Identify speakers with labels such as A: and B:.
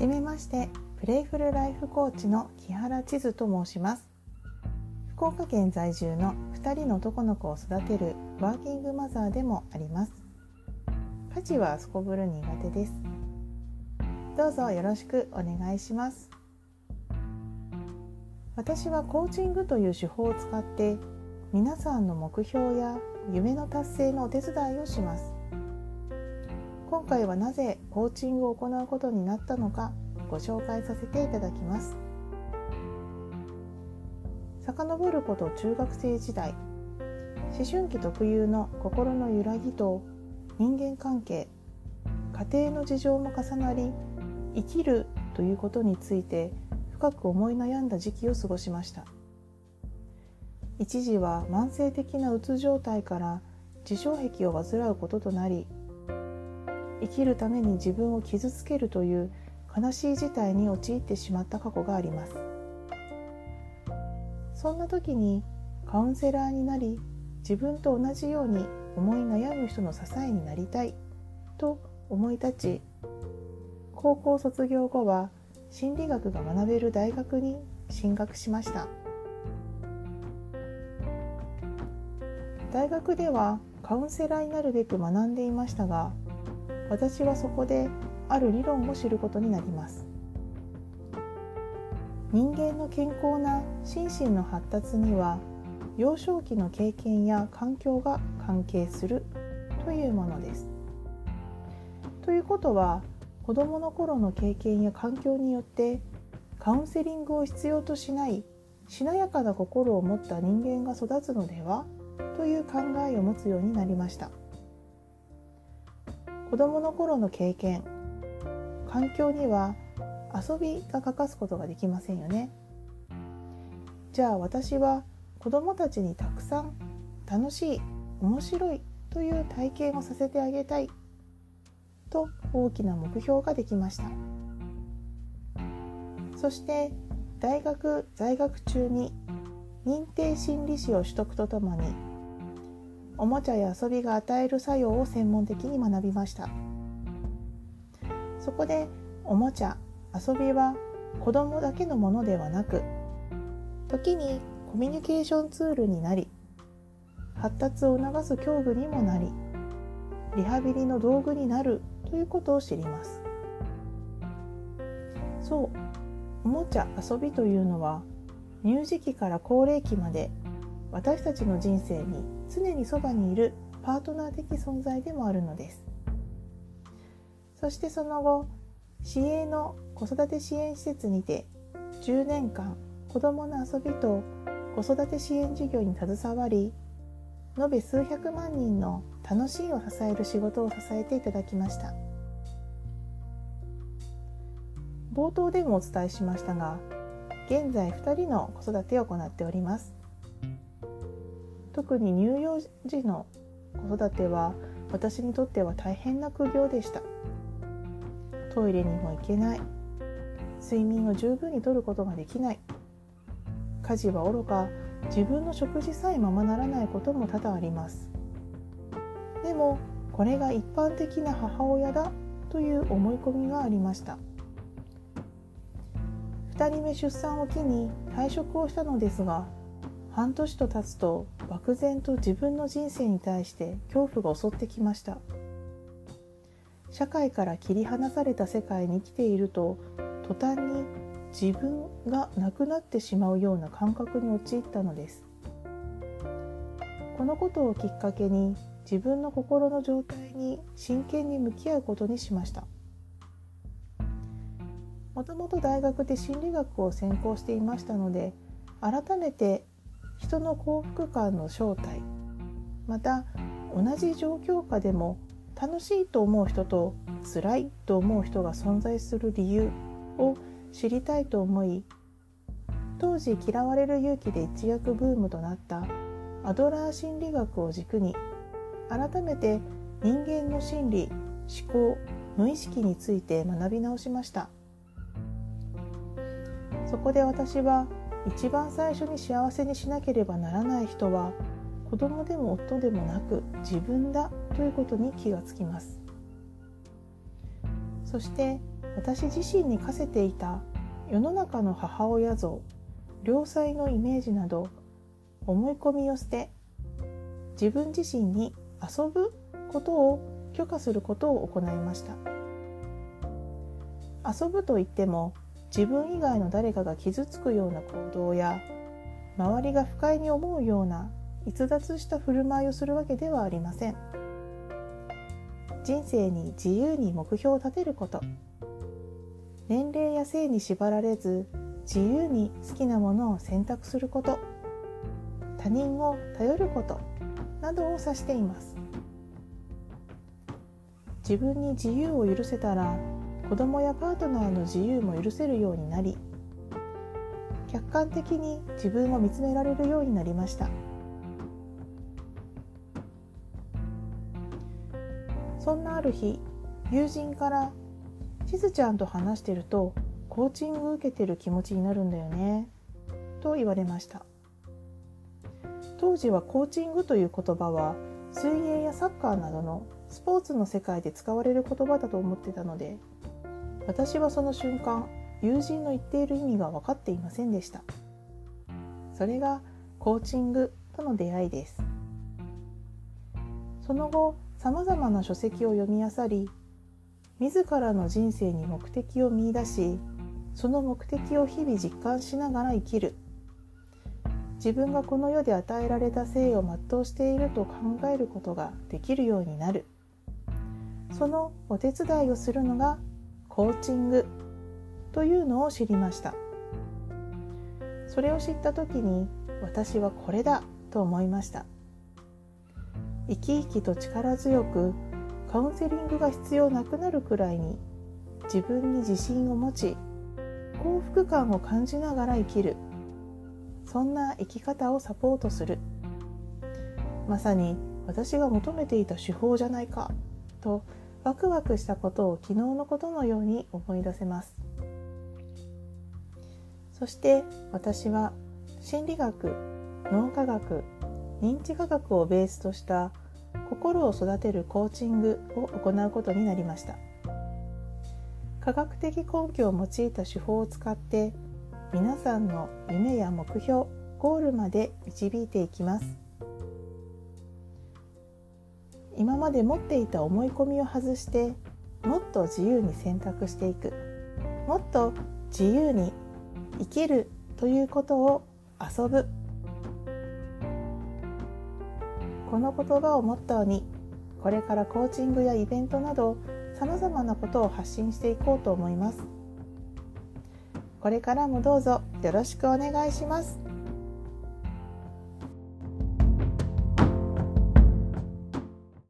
A: じめましてプレイフルライフコーチの木原千鶴と申します。福岡県在住の2人の男の子を育てるワーキングマザーでもあります。家事はすこぶる苦手です。どうぞよろしくお願いします。私はコーチングという手法を使って皆さんの目標や夢の達成のお手伝いをします。今回はなぜコーチングを行うことになったのかご紹介させていただきます。遡ること中学生時代思春期特有の心の揺らぎと人間関係家庭の事情も重なり生きるということについて深く思い悩んだ時期を過ごしました。一時は慢性的なうつ状態から自傷癖を患うこととなり生きるために自分を傷つけるという悲しい事態に陥ってしまった過去があります。そんな時にカウンセラーになり自分と同じように思い悩む人の支えになりたいと思い立ち高校卒業後は心理学が学べる大学に進学しました。大学ではカウンセラーになるべく学んでいましたが私はそこである理論を知ることになります人間の健康な心身の発達には幼少期の経験や環境が関係するというものです。ということは子どもの頃の経験や環境によってカウンセリングを必要としないしなやかな心を持った人間が育つのではという考えを持つようになりました。子どもの頃の経験。環境には遊びが欠かすことができませんよね。じゃあ私は子どもたちにたくさん楽しい面白いという体験をさせてあげたいと大きな目標ができました。そして大学在学中に認定心理師を取得とともにおもちゃや遊びが与える作用を専門的に学びました。そこでおもちゃ遊びは子供だけのものではなく時にコミュニケーションツールになり発達を促す教具にもなりリハビリの道具になるということを知ります。そうおもちゃ遊びというのは乳児期から高齢期まで私たちの人生に常にそばにいるパートナー的存在でもあるのです。そしてその後市営の子育て支援施設にて10年間子どもの遊びと子育て支援事業に携わり延べ数百万人の楽しいを支える仕事を支えていただきました。冒頭でもお伝えしましたが現在2人の子育てを行っております。特に乳幼児の子育ては私にとっては大変な苦行でした。トイレにも行けない。睡眠を十分にとることができない。家事はおろか自分の食事さえままならないことも多々あります。でもこれが一般的な母親だという思い込みがありました。2人目出産を機に退職をしたのですが半年と経つと漠然と自分の人生に対して恐怖が襲ってきました。社会から切り離された世界に生きていると途端に自分がなくなってしまうような感覚に陥ったのです。このことをきっかけに自分の心の状態に真剣に向き合うことにしました。もともと大学で心理学を専攻していましたので改めて人の幸福感の正体。また同じ状況下でも楽しいと思う人と辛いと思う人が存在する理由を知りたいと思い当時嫌われる勇気で一躍ブームとなった。アドラー心理学を軸に改めて人間の心理思考無意識について学び直しました。そこで私は一番最初に幸せにしなければならない人は子供でも夫でもなく自分だということに気がつきます。そして私自身に課せていた世の中の母親像良妻のイメージなど思い込みを捨て自分自身に遊ぶことを許可することを行いました。遊ぶといっても自分以外の誰かが傷つくような行動や周りが不快に思うような逸脱した振る舞いをするわけではありません。人生に自由に目標を立てること。年齢や性に縛られず自由に好きなものを選択すること。他人を頼ること。などを指しています。自分に自由を許せたら子供やパートナーの自由も許せるようになり客観的に自分を見つめられるようになりました。そんなある日友人から「しずちゃんと話してるとコーチング受けてる気持ちになるんだよね」と言われました。当時はコーチングという言葉は水泳やサッカーなどのスポーツの世界で使われる言葉だと思ってたので私はその瞬間友人の言っている意味が分かっていませんでした。それがコーチングとの出会いです。その後さまざまな書籍を読み漁り自らの人生に目的を見いだしその目的を日々実感しながら生きる。自分がこの世で与えられた生を全うしていると考えることができるようになる。そのお手伝いをするのがコーチングというのを知りました。それを知った時に私はこれだと思いました。生き生きと力強くカウンセリングが必要なくなるくらいに自分に自信を持ち幸福感を感じながら生きる。そんな生き方をサポートする。まさに私が求めていた手法じゃないかとワクワクしたことを昨日のことのように思い出せます。そして私は心理学脳科学認知科学をベースとした心を育てるコーチングを行うことになりました。科学的根拠を用いた手法を使って皆さんの夢や目標ゴールまで導いていきます。まで持っていた思い込みを外してもっと自由に選択していく。もっと自由に生きるということを遊ぶ。この言葉をモットーにこれからコーチングやイベントなどさまざまなことを発信していこうと思います。これからもどうぞよろしくお願いします。